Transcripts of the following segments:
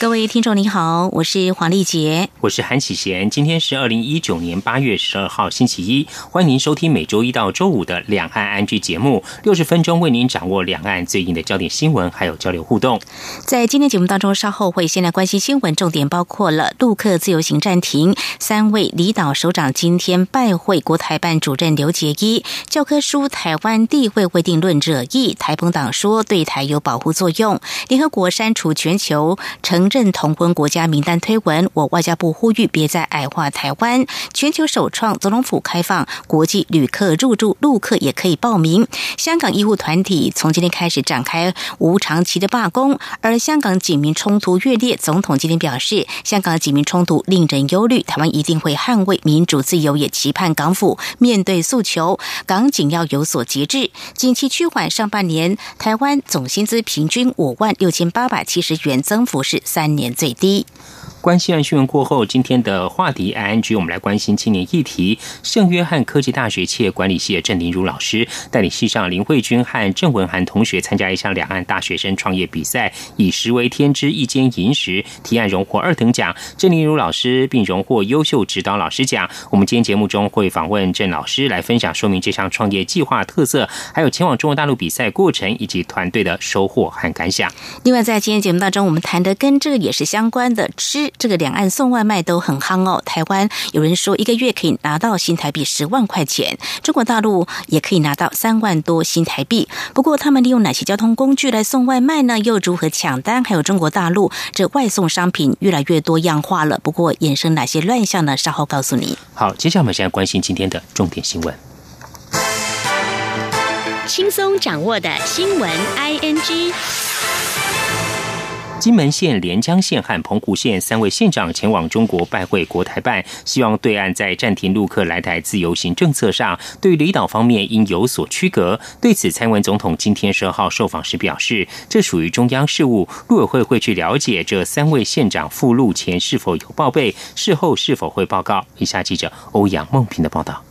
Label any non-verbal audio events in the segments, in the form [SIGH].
各位听众您好，我是黄丽杰，我是韩启贤。今天是二零一九年八月十二号星期一，欢迎您收听每周一到周五的两岸安居节目，六十分钟为您掌握两岸最近的焦点新闻，还有交流互动。在今天节目当中，稍后会先来关心新闻，重点包括了陆客自由行暂停，三位离岛首长今天拜会国台办主任刘杰一，教科书台湾地位未定论者意，台澎党说对台有保护作用，联合国删除全球成。认同婚国家名单推文，我外交部呼吁别再矮化台湾。全球首创总统府开放国际旅客入住，陆客也可以报名。香港医护团体从今天开始展开无长期的罢工，而香港警民冲突越烈，总统今天表示，香港警民冲突令人忧虑，台湾一定会捍卫民主自由，也期盼港府面对诉求，港警要有所节制。近期趋缓，上半年台湾总薪资平均五万六千八百七十元，增幅是。三三年最低。关系案新闻过后，今天的话题 I N G，我们来关心青年议题。圣约翰科技大学企业管理系的郑林如老师带领系上林慧君和郑文涵同学参加一项两岸大学生创业比赛，以“食为天之一间银石”提案荣获二等奖。郑林如老师并荣获优秀指导老师奖。我们今天节目中会访问郑老师，来分享说明这项创业计划特色，还有前往中国大陆比赛过程以及团队的收获和感想。另外，在今天节目当中，我们谈的跟这个也是相关的吃。这个两岸送外卖都很夯哦。台湾有人说一个月可以拿到新台币十万块钱，中国大陆也可以拿到三万多新台币。不过他们利用哪些交通工具来送外卖呢？又如何抢单？还有中国大陆这外送商品越来越多样化了，不过衍生哪些乱象呢？稍后告诉你。好，接下来我们现在关心今天的重点新闻，轻松掌握的新闻 I N G。金门县、连江县和澎湖县三位县长前往中国拜会国台办，希望对岸在暂停陆客来台自由行政策上，对离岛方面应有所区隔。对此，蔡文总统今天十二号受访时表示，这属于中央事务，陆委会会去了解这三位县长赴陆前是否有报备，事后是否会报告。以下记者欧阳梦平的报道。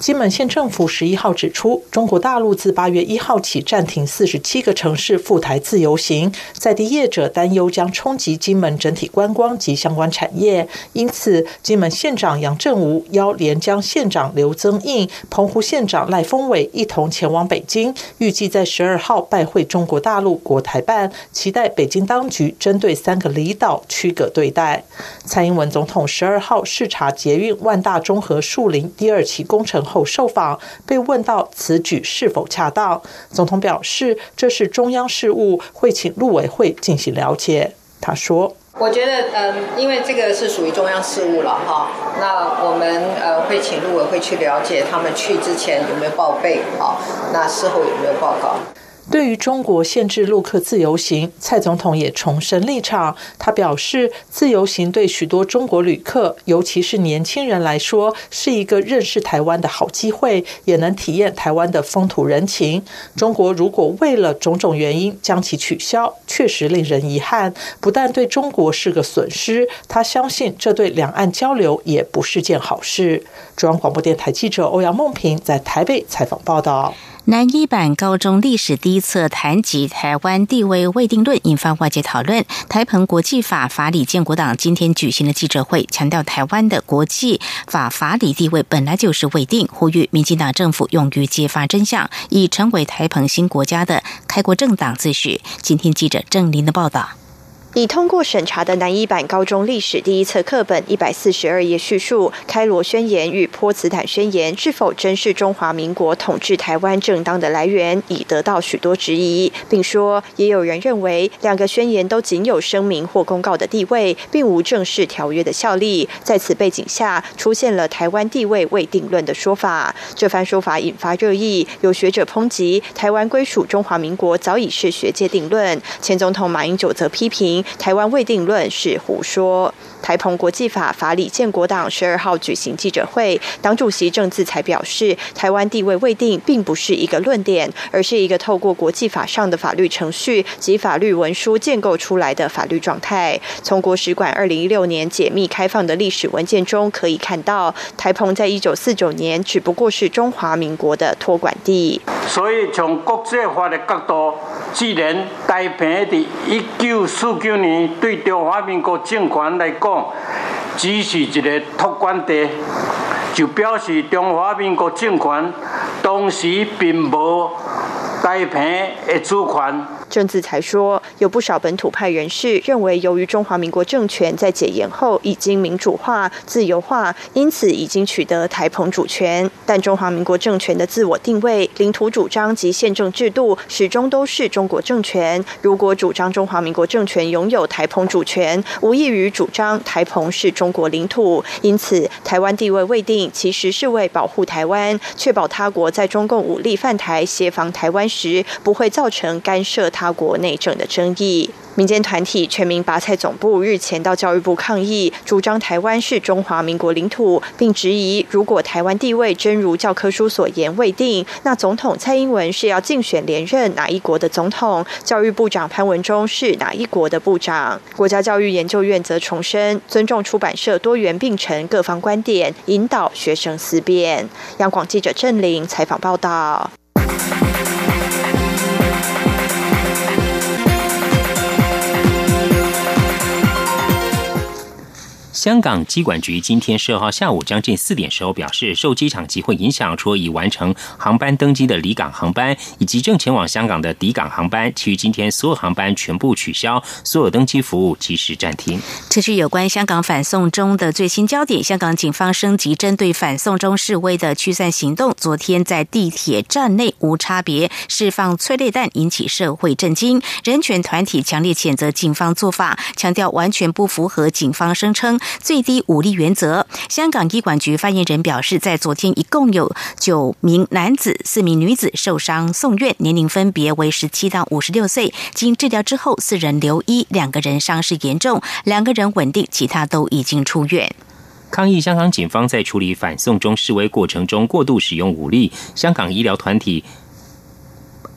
金门县政府十一号指出，中国大陆自八月一号起暂停四十七个城市赴台自由行，在地业者担忧将冲击金门整体观光及相关产业，因此，金门县长杨振武邀连江县长刘增印、澎湖县长赖峰伟一同前往北京，预计在十二号拜会中国大陆国台办，期待北京当局针对三个离岛区隔对待。蔡英文总统十二号视察捷运万大综合树林第二期工程。后受访被问到此举是否恰当，总统表示这是中央事务，会请陆委会进行了解。他说：“我觉得，嗯，因为这个是属于中央事务了哈，那我们呃会请陆委会去了解他们去之前有没有报备，好，那事后有没有报告。”对于中国限制陆客自由行，蔡总统也重申立场。他表示，自由行对许多中国旅客，尤其是年轻人来说，是一个认识台湾的好机会，也能体验台湾的风土人情。中国如果为了种种原因将其取消，确实令人遗憾，不但对中国是个损失，他相信这对两岸交流也不是件好事。中央广播电台记者欧阳梦平在台北采访报道。南一版高中历史第一册谈及台湾地位未定论，引发外界讨论。台澎国际法法理建国党今天举行的记者会，强调台湾的国际法法理地位本来就是未定，呼吁民进党政府勇于揭发真相，以成为台澎新国家的开国政党自诩。今天记者郑林的报道。已通过审查的南一版高中历史第一册课本一百四十二页叙述开罗宣言与波茨坦宣言是否真是中华民国统治台湾正当的来源，已得到许多质疑，并说也有人认为两个宣言都仅有声明或公告的地位，并无正式条约的效力。在此背景下，出现了台湾地位未定论的说法。这番说法引发热议，有学者抨击台湾归属中华民国早已是学界定论。前总统马英九则批评。台湾未定论是胡说。台澎国际法法理建国党十二号举行记者会，党主席郑自才表示，台湾地位未定，并不是一个论点，而是一个透过国际法上的法律程序及法律文书建构出来的法律状态。从国史馆二零一六年解密开放的历史文件中可以看到，台澎在一九四九年只不过是中华民国的托管地。所以从国际法的角度，既然台澎的一九四九年对中华民国政权来讲，只是一个托管地，就表示中华民国政权当时并无台澎的主权。郑自才说，有不少本土派人士认为，由于中华民国政权在解严后已经民主化、自由化，因此已经取得台澎主权。但中华民国政权的自我定位、领土主张及宪政制度始终都是中国政权。如果主张中华民国政权拥有台澎主权，无异于主张台澎是中国领土。因此，台湾地位未定，其实是为保护台湾，确保他国在中共武力犯台、协防台湾时，不会造成干涉。他国内政的争议，民间团体全民拔菜总部日前到教育部抗议，主张台湾是中华民国领土，并质疑如果台湾地位真如教科书所言未定，那总统蔡英文是要竞选连任哪一国的总统？教育部长潘文忠是哪一国的部长？国家教育研究院则重申尊重出版社多元并陈各方观点，引导学生思辨。央广记者郑玲采访报道。香港机管局今天十二号下午将近四点时候表示，受机场集会影响，除了已完成航班登机的离港航班以及正前往香港的抵港航班，其余今天所有航班全部取消，所有登机服务及时暂停。这是有关香港反送中的最新焦点。香港警方升级针对反送中示威的驱散行动，昨天在地铁站内无差别释放催泪弹，引起社会震惊。人权团体强烈谴责警方做法，强调完全不符合警方声称。最低武力原则。香港医管局发言人表示，在昨天一共有九名男子、四名女子受伤送院，年龄分别为十七到五十六岁。经治疗之后，四人留医，两个人伤势严重，两个人稳定，其他都已经出院。抗议香港警方在处理反送中示威过程中过度使用武力。香港医疗团体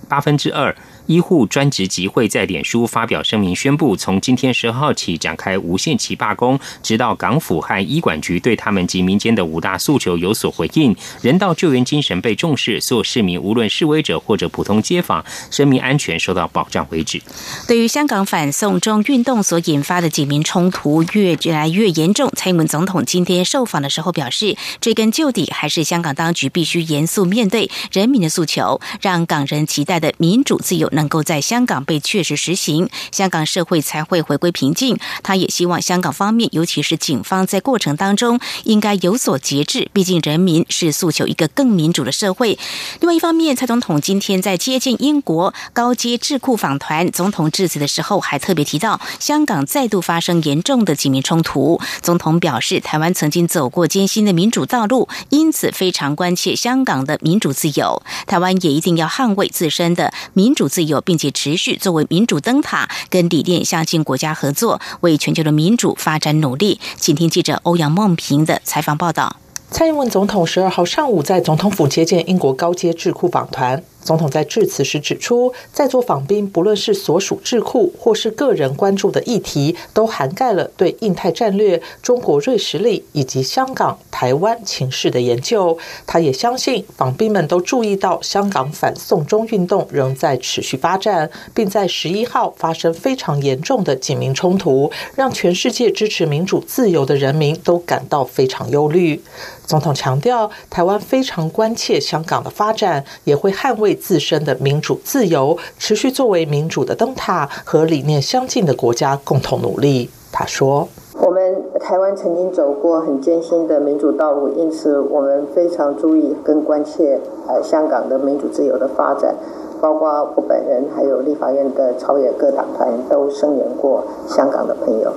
八分之二。医护专职集会在脸书发表声明，宣布从今天十号起展开无限期罢工，直到港府和医管局对他们及民间的五大诉求有所回应，人道救援精神被重视，所有市民无论示威者或者普通街坊，生命安全受到保障为止。对于香港反送中运动所引发的警民冲突越来越严重，蔡英文总统今天受访的时候表示，追根究底，还是香港当局必须严肃面对人民的诉求，让港人期待的民主自由。能够在香港被确实实行，香港社会才会回归平静。他也希望香港方面，尤其是警方，在过程当中应该有所节制。毕竟人民是诉求一个更民主的社会。另外一方面，蔡总统今天在接见英国高阶智库访团总统致辞的时候，还特别提到香港再度发生严重的警民冲突。总统表示，台湾曾经走过艰辛的民主道路，因此非常关切香港的民主自由。台湾也一定要捍卫自身的民主自。有，并且持续作为民主灯塔，跟理念相近国家合作，为全球的民主发展努力。请听记者欧阳梦平的采访报道。蔡英文总统十二号上午在总统府接见英国高阶智库访团。总统在致辞时指出，在座访宾不论是所属智库或是个人关注的议题，都涵盖了对印太战略、中国锐实力以及香港、台湾情势的研究。他也相信访宾们都注意到，香港反送中运动仍在持续发展，并在十一号发生非常严重的警民冲突，让全世界支持民主自由的人民都感到非常忧虑。总统强调，台湾非常关切香港的发展，也会捍卫。自身的民主自由，持续作为民主的灯塔和理念相近的国家共同努力。他说：“我们台湾曾经走过很艰辛的民主道路，因此我们非常注意跟关切呃香港的民主自由的发展。”包括我本人，还有立法院的朝野各党团都声援过香港的朋友。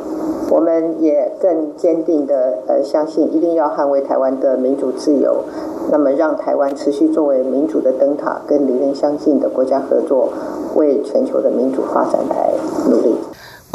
我们也更坚定的呃相信，一定要捍卫台湾的民主自由。那么，让台湾持续作为民主的灯塔，跟理念相近的国家合作，为全球的民主发展来努力。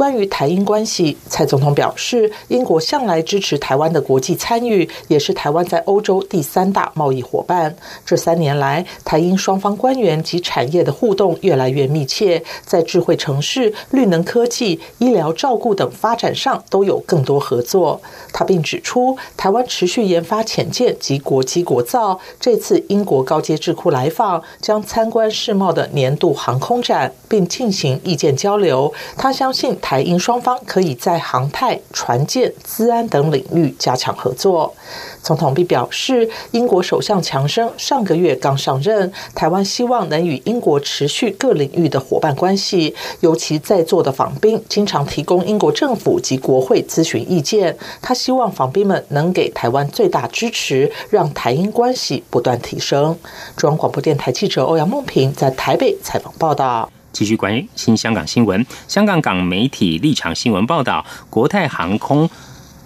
关于台英关系，蔡总统表示，英国向来支持台湾的国际参与，也是台湾在欧洲第三大贸易伙伴。这三年来，台英双方官员及产业的互动越来越密切，在智慧城市、绿能科技、医疗照顾等发展上都有更多合作。他并指出，台湾持续研发潜舰及国机国造。这次英国高阶智库来访，将参观世贸的年度航空展，并进行意见交流。他相信台台英双方可以在航太、船舰、资安等领域加强合作。总统并表示，英国首相强生上个月刚上任，台湾希望能与英国持续各领域的伙伴关系。尤其在座的访宾经常提供英国政府及国会咨询意见，他希望访宾们能给台湾最大支持，让台英关系不断提升。中央广播电台记者欧阳梦平在台北采访报道。继续关心香港新闻，香港港媒体立场新闻报道，国泰航空。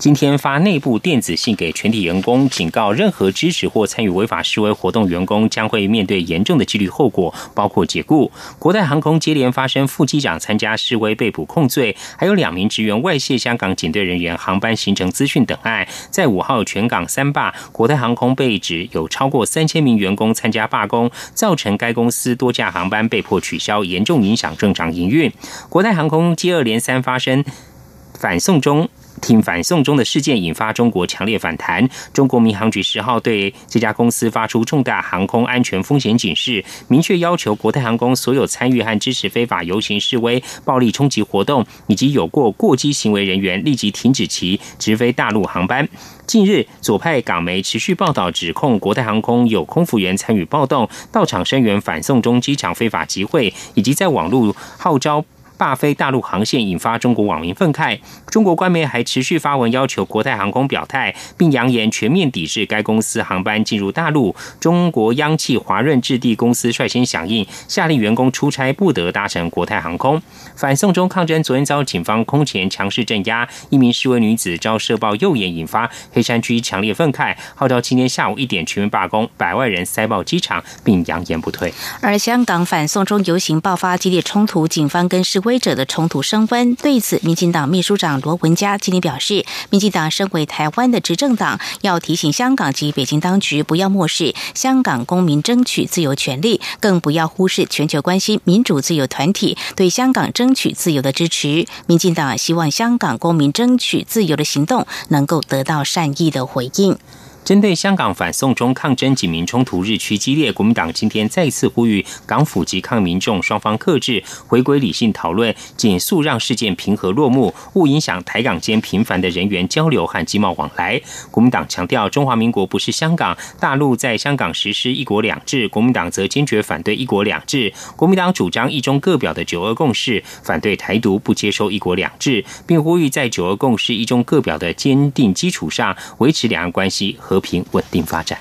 今天发内部电子信给全体员工，警告任何支持或参与违法示威活动员工将会面对严重的纪律后果，包括解雇。国泰航空接连发生副机长参加示威被捕控罪，还有两名职员外泄香港警队人员航班行程资讯等案。在五号全港三罢，国泰航空被指有超过三千名员工参加罢工，造成该公司多架航班被迫取消，严重影响正常营运。国泰航空接二连三发生反送中。挺反送中的事件引发中国强烈反弹。中国民航局十号对这家公司发出重大航空安全风险警示，明确要求国泰航空所有参与和支持非法游行示威、暴力冲击活动以及有过过激行为人员立即停止其直飞大陆航班。近日，左派港媒持续报道指控国泰航空有空服员参与暴动，到场声援反送中机场非法集会，以及在网络号召。罢飞大陆航线引发中国网民愤慨，中国官媒还持续发文要求国泰航空表态，并扬言全面抵制该公司航班进入大陆。中国央企华润置地公司率先响应，下令员工出差不得搭乘国泰航空。反送中抗争昨天遭警方空前强势镇压，一名示威女子遭射爆右眼，引发黑山区强烈愤慨，号召今天下午一点全面罢工，百万人塞爆机场，并扬言不退。而香港反送中游行爆发激烈冲突，警方跟示者的冲突升温。对此，民进党秘书长罗文嘉今天表示，民进党身为台湾的执政党，要提醒香港及北京当局不要漠视香港公民争取自由权利，更不要忽视全球关心民主自由团体对香港争取自由的支持。民进党希望香港公民争取自由的行动能够得到善意的回应。针对香港反送中抗争警民冲突日趋激烈，国民党今天再次呼吁港府及抗民众双方克制，回归理性讨论，紧速让事件平和落幕，勿影响台港间频繁的人员交流和经贸往来。国民党强调，中华民国不是香港，大陆在香港实施一国两制，国民党则坚决反对一国两制。国民党主张一中各表的九二共识，反对台独，不接受一国两制，并呼吁在九二共识、一中各表的坚定基础上，维持两岸关系和。和平稳定发展。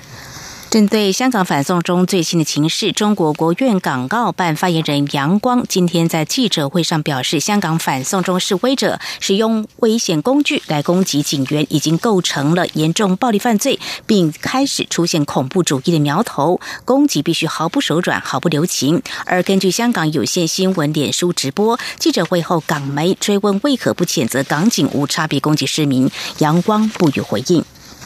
针对香港反送中最新的情势，中国国院港澳办发言人杨光今天在记者会上表示，香港反送中示威者使用危险工具来攻击警员，已经构成了严重暴力犯罪，并开始出现恐怖主义的苗头，攻击必须毫不手软、毫不留情。而根据香港有线新闻脸书直播记者会后，港媒追问为何不谴责港警无差别攻击市民，杨光不予回应。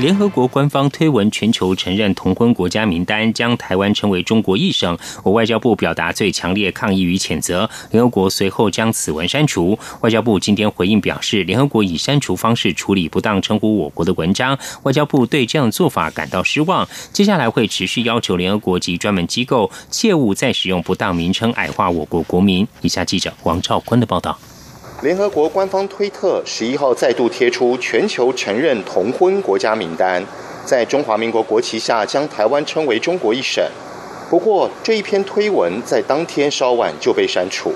联合国官方推文全球承认同婚国家名单，将台湾称为中国一省。我外交部表达最强烈抗议与谴责。联合国随后将此文删除。外交部今天回应表示，联合国以删除方式处理不当称呼我国的文章，外交部对这样做法感到失望。接下来会持续要求联合国及专门机构切勿再使用不当名称矮化我国国民。以下记者王兆坤的报道。联合国官方推特十一号再度贴出全球承认同婚国家名单，在中华民国国旗下将台湾称为中国一省。不过，这一篇推文在当天稍晚就被删除。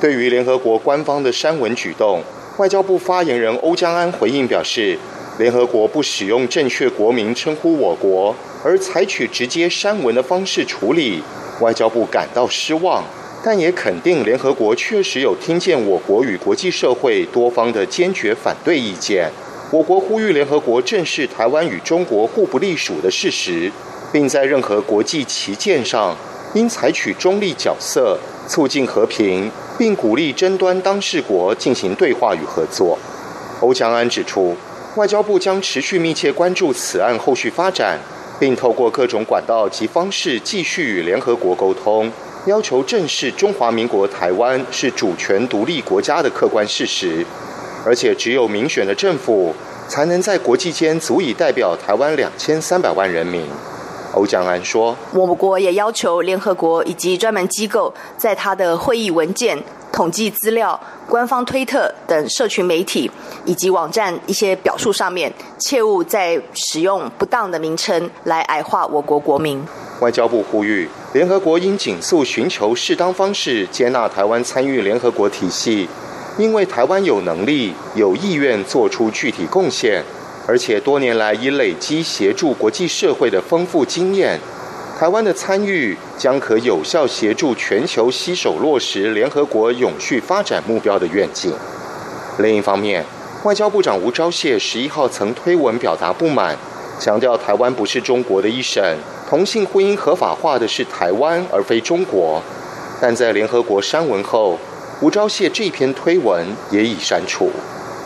对于联合国官方的删文举动，外交部发言人欧江安回应表示，联合国不使用正确国名称呼我国，而采取直接删文的方式处理，外交部感到失望。但也肯定联合国确实有听见我国与国际社会多方的坚决反对意见。我国呼吁联合国正视台湾与中国互不隶属的事实，并在任何国际旗舰上应采取中立角色，促进和平，并鼓励争端当事国进行对话与合作。欧江安指出，外交部将持续密切关注此案后续发展，并透过各种管道及方式继续与联合国沟通。要求正视中华民国台湾是主权独立国家的客观事实，而且只有民选的政府才能在国际间足以代表台湾两千三百万人民。欧江安说：“我国也要求联合国以及专门机构，在他的会议文件、统计资料、官方推特等社群媒体以及网站一些表述上面，切勿再使用不当的名称来矮化我国国民。”外交部呼吁，联合国应紧速寻求适当方式接纳台湾参与联合国体系，因为台湾有能力、有意愿做出具体贡献，而且多年来已累积协助国际社会的丰富经验。台湾的参与将可有效协助全球携手落实联合国永续发展目标的愿景。另一方面，外交部长吴钊燮十一号曾推文表达不满，强调台湾不是中国的一省。同性婚姻合法化的是台湾，而非中国。但在联合国删文后，吴钊燮这篇推文也已删除。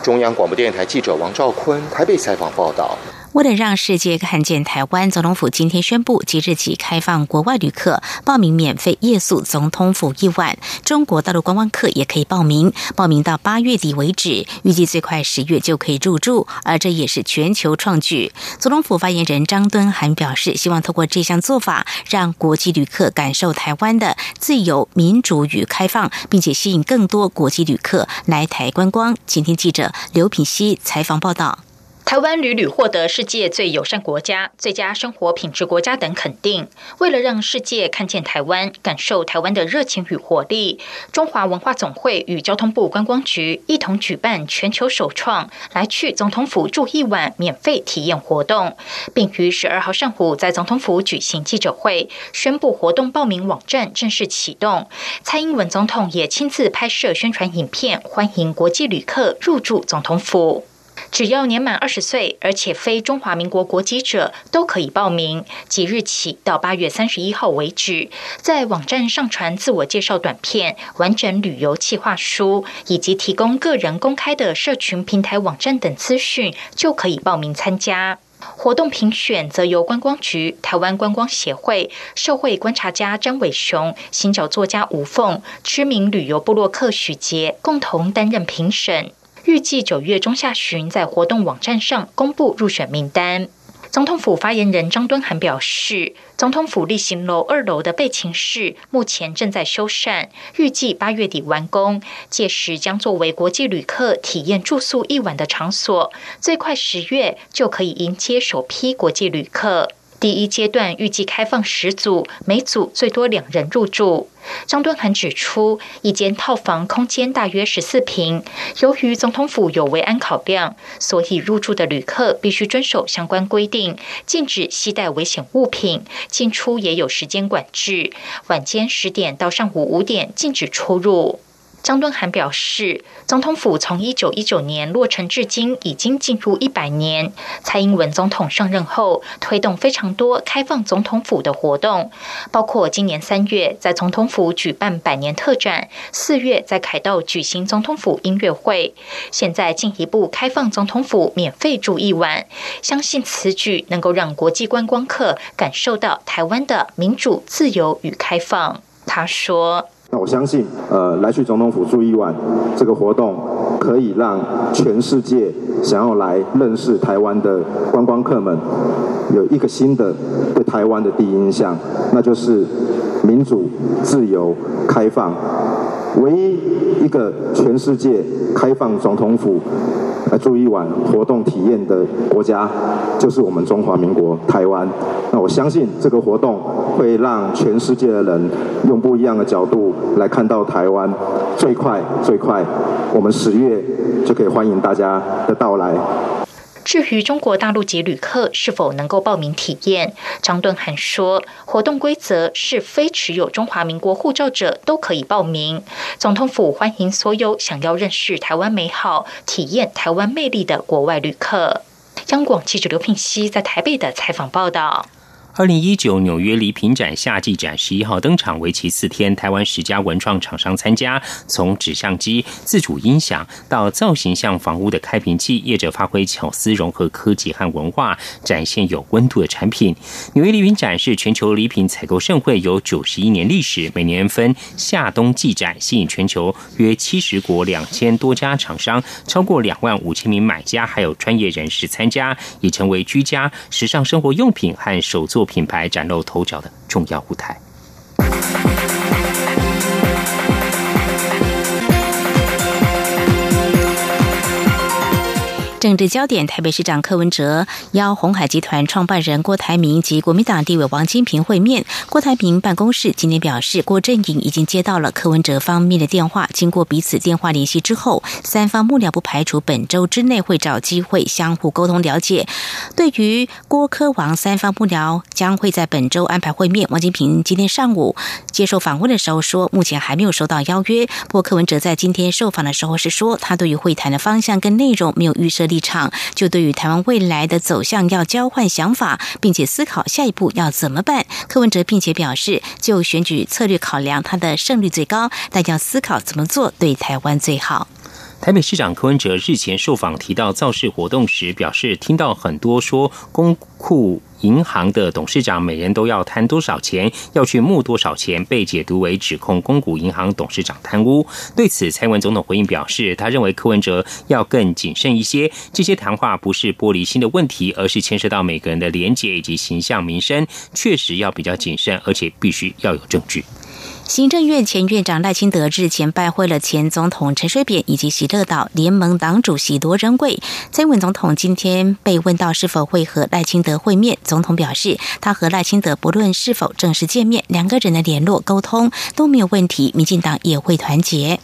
中央广播电台记者王兆坤台北采访报道。为了让世界看见台湾，总统府今天宣布，即日起开放国外旅客报名免费夜宿总统府一晚。中国大陆观光客也可以报名，报名到八月底为止，预计最快十月就可以入住。而这也是全球创举。总统府发言人张敦涵表示，希望透过这项做法，让国际旅客感受台湾的自由、民主与开放，并且吸引更多国际旅客来台观光。今天记者刘品希采访报道。台湾屡屡获得世界最友善国家、最佳生活品质国家等肯定。为了让世界看见台湾、感受台湾的热情与活力，中华文化总会与交通部观光局一同举办全球首创“来去总统府住一晚”免费体验活动，并于十二号上午在总统府举行记者会，宣布活动报名网站正式启动。蔡英文总统也亲自拍摄宣传影片，欢迎国际旅客入住总统府。只要年满二十岁，而且非中华民国国籍者，都可以报名。即日起到八月三十一号为止，在网站上传自我介绍短片、完整旅游计划书，以及提供个人公开的社群平台网站等资讯，就可以报名参加。活动评选则由观光局、台湾观光协会、社会观察家张伟雄、新角作家吴凤、知名旅游部落客许杰共同担任评审。预计九月中下旬在活动网站上公布入选名单。总统府发言人张敦涵表示，总统府例行楼二楼的备勤室目前正在修缮，预计八月底完工，届时将作为国际旅客体验住宿一晚的场所，最快十月就可以迎接首批国际旅客。第一阶段预计开放十组，每组最多两人入住。张敦涵指出，一间套房空间大约十四平，由于总统府有维安考量，所以入住的旅客必须遵守相关规定，禁止携带危险物品，进出也有时间管制，晚间十点到上午五点禁止出入。张敦涵表示，总统府从一九一九年落成至今，已经进入一百年。蔡英文总统上任后，推动非常多开放总统府的活动，包括今年三月在总统府举办百年特展，四月在凯道举行总统府音乐会，现在进一步开放总统府免费住一晚。相信此举能够让国际观光客感受到台湾的民主、自由与开放。他说。那我相信，呃，来去总统府住一晚，这个活动可以让全世界想要来认识台湾的观光客们，有一个新的对台湾的第一印象，那就是民主、自由、开放。唯一一个全世界开放总统府。来住一晚活动体验的国家，就是我们中华民国台湾。那我相信这个活动会让全世界的人用不一样的角度来看到台湾。最快最快，我们十月就可以欢迎大家的到来。至于中国大陆籍旅客是否能够报名体验，张敦涵说，活动规则是非持有中华民国护照者都可以报名。总统府欢迎所有想要认识台湾美好、体验台湾魅力的国外旅客。央广记者刘聘熙在台北的采访报道。二零一九纽约礼品展夏季展十一号登场，为期四天，台湾十家文创厂商参加，从纸相机、自主音响到造型像房屋的开瓶器，业者发挥巧思，融合科技和文化，展现有温度的产品。纽约礼品展是全球礼品采购盛会，有九十一年历史，每年分夏冬季展，吸引全球约七十国两千多家厂商，超过两万五千名买家，还有专业人士参加，已成为居家时尚生活用品和手作。品牌崭露头角的重要舞台。政治焦点：台北市长柯文哲邀红海集团创办人郭台铭及国民党地委王金平会面。郭台铭办公室今天表示，郭阵营已经接到了柯文哲方面的电话，经过彼此电话联系之后，三方幕僚不排除本周之内会找机会相互沟通了解。对于郭柯王三方幕僚将会在本周安排会面，王金平今天上午接受访问的时候说，目前还没有收到邀约。不过柯文哲在今天受访的时候是说，他对于会谈的方向跟内容没有预设。立场就对于台湾未来的走向要交换想法，并且思考下一步要怎么办。柯文哲并且表示，就选举策略考量，他的胜率最高，但要思考怎么做对台湾最好。台北市长柯文哲日前受访提到造势活动时，表示听到很多说公库银行的董事长每人都要贪多少钱，要去募多少钱，被解读为指控公股银行董事长贪污。对此，蔡文总统回应表示，他认为柯文哲要更谨慎一些，这些谈话不是玻璃心的问题，而是牵涉到每个人的廉洁以及形象民生，确实要比较谨慎，而且必须要有证据。行政院前院长赖清德日前拜会了前总统陈水扁以及喜乐岛联盟党主席罗仁贵。蔡文总统今天被问到是否会和赖清德会面，总统表示，他和赖清德不论是否正式见面，两个人的联络沟通都没有问题，民进党也会团结。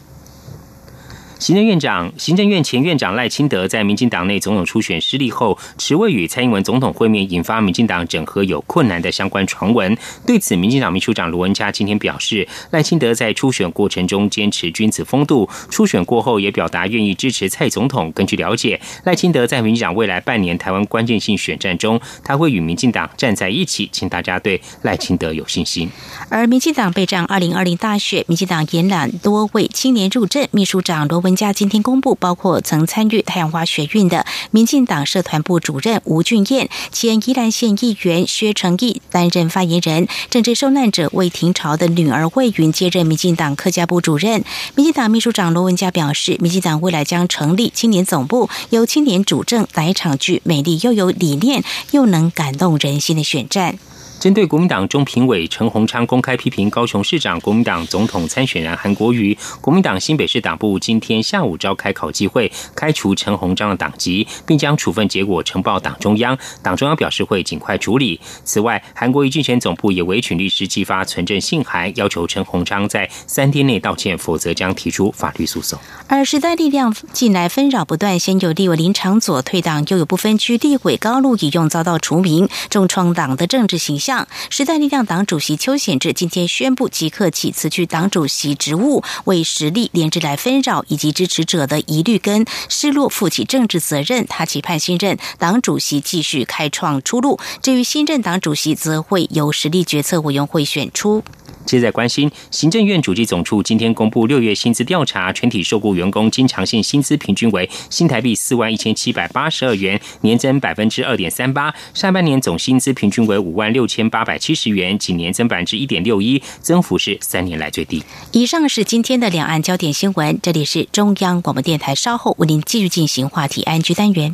行政院长、行政院前院长赖清德在民进党内总统初选失利后，迟未与蔡英文总统会面，引发民进党整合有困难的相关传闻。对此，民进党秘书长卢文嘉今天表示，赖清德在初选过程中坚持君子风度，初选过后也表达愿意支持蔡总统。根据了解，赖清德在民进党未来半年台湾关键性选战中，他会与民进党站在一起，请大家对赖清德有信心。而民进党备战二零二零大选，民进党延揽多位青年入阵，秘书长罗文。文家今天公布，包括曾参与太阳花学运的民进党社团部主任吴俊彦、前宜兰县议员薛成义担任发言人；政治受难者魏廷朝的女儿魏云接任民进党客家部主任。民进党秘书长罗文嘉表示，民进党未来将成立青年总部，由青年主政，来一场具美丽又有理念又能感动人心的选战。针对国民党中评委陈鸿昌公开批评高雄市长、国民党总统参选人韩国瑜，国民党新北市党部今天下午召开考纪会，开除陈鸿章的党籍，并将处分结果呈报党中央。党中央表示会尽快处理。此外，韩国瑜竞选总部也委请律师寄发存证信函，要求陈鸿章在三天内道歉，否则将提出法律诉讼。而时代力量近来纷扰不断，先有立委林长佐退党，又有不分区立委高路已用遭到除名，重创党的政治形象。时代力量党主席邱显志今天宣布即刻起辞去党主席职务，为实力连日来纷扰以及支持者的疑虑跟失落负起政治责任。他期盼新任党主席继续开创出路。至于新任党主席，则会由实力决策委员会选出。接在关心，行政院主计总处今天公布六月薪资调查，全体受雇员工经常性薪资平均为新台币四万一千七百八十二元，年增百分之二点三八。上半年总薪资平均为五万六千八百七十元，仅年增百分之一点六一，增幅是三年来最低。以上是今天的两岸焦点新闻，这里是中央广播电台，稍后为您继续进行话题安居单元。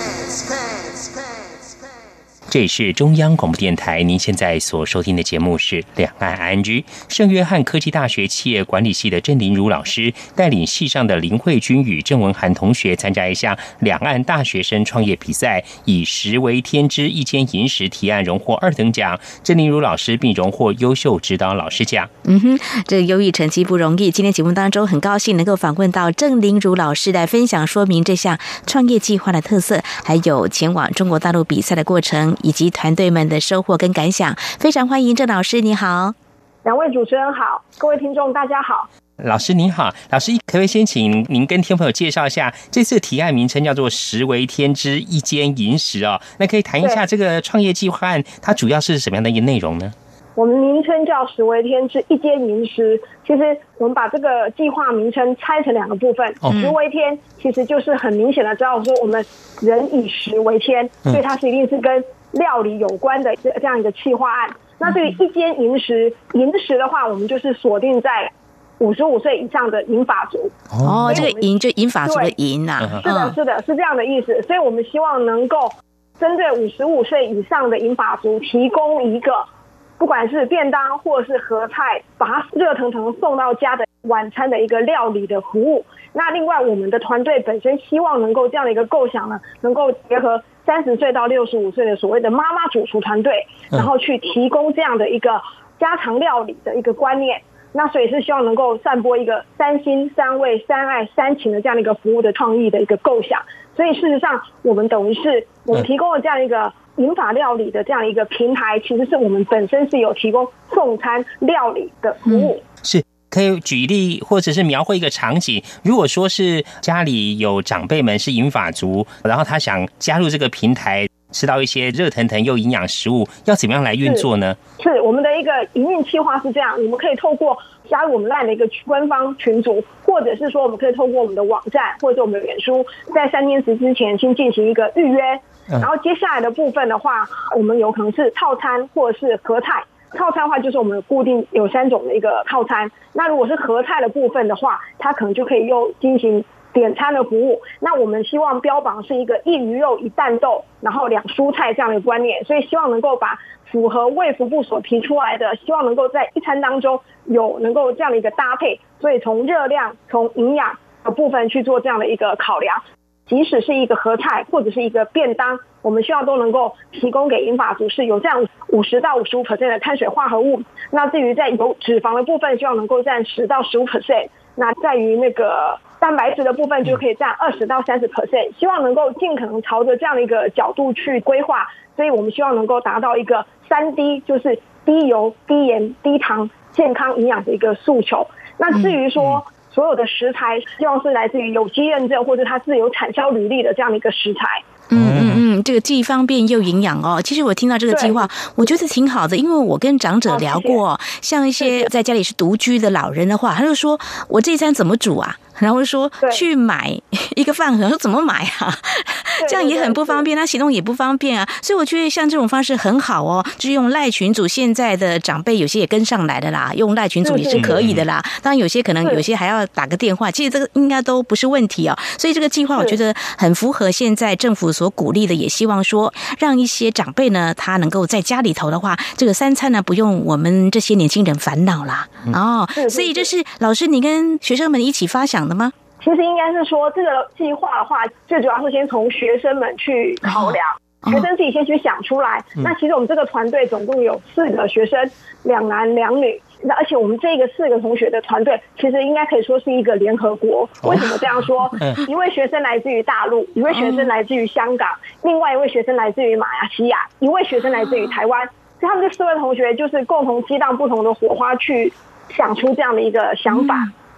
这里是中央广播电台，您现在所收听的节目是《两岸 ING》。圣约翰科技大学企业管理系的郑林如老师带领系上的林慧君与郑文涵同学参加一项两岸大学生创业比赛，以“食为天之一间银石”提案荣获二等奖。郑林如老师并荣获优秀指导老师奖。嗯哼，这优异成绩不容易。今天节目当中很高兴能够访问到郑林如老师来分享说明这项创业计划的特色，还有前往中国大陆比赛的过程。以及团队们的收获跟感想，非常欢迎郑老师，你好，两位主持人好，各位听众大家好，老师您好，老师可不可以先请您跟听众朋友介绍一下这次提案名称叫做“食为天之一间银食”哦，那可以谈一下这个创业计划案，它主要是什么样的一个内容呢？我们名称叫“食为天之一间银食”，其实我们把这个计划名称拆成两个部分，“食为天”其实就是很明显的知道说我们人以食为天，所以它是一定是跟料理有关的这这样一个企划案，那对于一间银食，银食的话，我们就是锁定在五十五岁以上的银法族。哦，这个银就银法族的银呐。是的，是的，是这样的意思。所以我们希望能够针对五十五岁以上的银法族，提供一个不管是便当或是盒菜，把它热腾腾送到家的晚餐的一个料理的服务。那另外，我们的团队本身希望能够这样的一个构想呢，能够结合。三十岁到六十五岁的所谓的妈妈主厨团队，然后去提供这样的一个家常料理的一个观念，那所以是希望能够散播一个三心三味三爱三情的这样的一个服务的创意的一个构想。所以事实上，我们等于是我们提供了这样一个民法料理的这样一个平台，其实是我们本身是有提供送餐料理的服务。是。可以举例，或者是描绘一个场景。如果说是家里有长辈们是银发族，然后他想加入这个平台，吃到一些热腾腾又营养食物，要怎么样来运作呢？是我们的一个营运计划是这样，我们可以透过加入我们赖的一个官方群组，或者是说我们可以透过我们的网站或者我们的脸书，在三天时之前先进行一个预约。然后接下来的部分的话，我们有可能是套餐或者是合菜。套餐的话，就是我们固定有三种的一个套餐。那如果是合菜的部分的话，它可能就可以又进行点餐的服务。那我们希望标榜是一个一鱼肉一蛋豆，然后两蔬菜这样的观念，所以希望能够把符合卫福部所提出来的，希望能够在一餐当中有能够这样的一个搭配。所以从热量、从营养的部分去做这样的一个考量。即使是一个合菜或者是一个便当，我们希望都能够提供给银发族是有这样五十到五十五 percent 的碳水化合物。那至于在有脂肪的部分，希望能够占十到十五 percent。那在于那个蛋白质的部分，就可以占二十到三十 percent。希望能够尽可能朝着这样的一个角度去规划。所以我们希望能够达到一个三低，就是低油、低盐、低糖、健康营养的一个诉求。那至于说，所有的食材希望是来自于有机认证或者它是有产销履历的这样的一个食材。嗯嗯嗯，这个既方便又营养哦。其实我听到这个计划，我觉得挺好的，因为我跟长者聊过，像一些在家里是独居的老人的话，他就说我这餐怎么煮啊？然后说去买一个饭盒，[LAUGHS] 说怎么买啊？这样也很不方便，他行动也不方便啊。所以我觉得像这种方式很好哦，就是用赖群组，现在的长辈有些也跟上来的啦，用赖群组也是可以的啦。当然有些可能有些还要打个电话，其实这个应该都不是问题哦。所以这个计划我觉得很符合现在政府所鼓励的，也希望说让一些长辈呢，他能够在家里头的话，这个三餐呢不用我们这些年轻人烦恼啦。哦。所以这是老师你跟学生们一起发想。吗？其实应该是说，这个计划的话，最主要是先从学生们去考量，学生自己先去想出来。那其实我们这个团队总共有四个学生，两男两女。那而且我们这个四个同学的团队，其实应该可以说是一个联合国。为什么这样说？[LAUGHS] 一位学生来自于大陆，一位学生来自于香港，另外一位学生来自于马来西亚，一位学生来自于台湾。所以他们这四位同学就是共同激荡不同的火花，去想出这样的一个想法。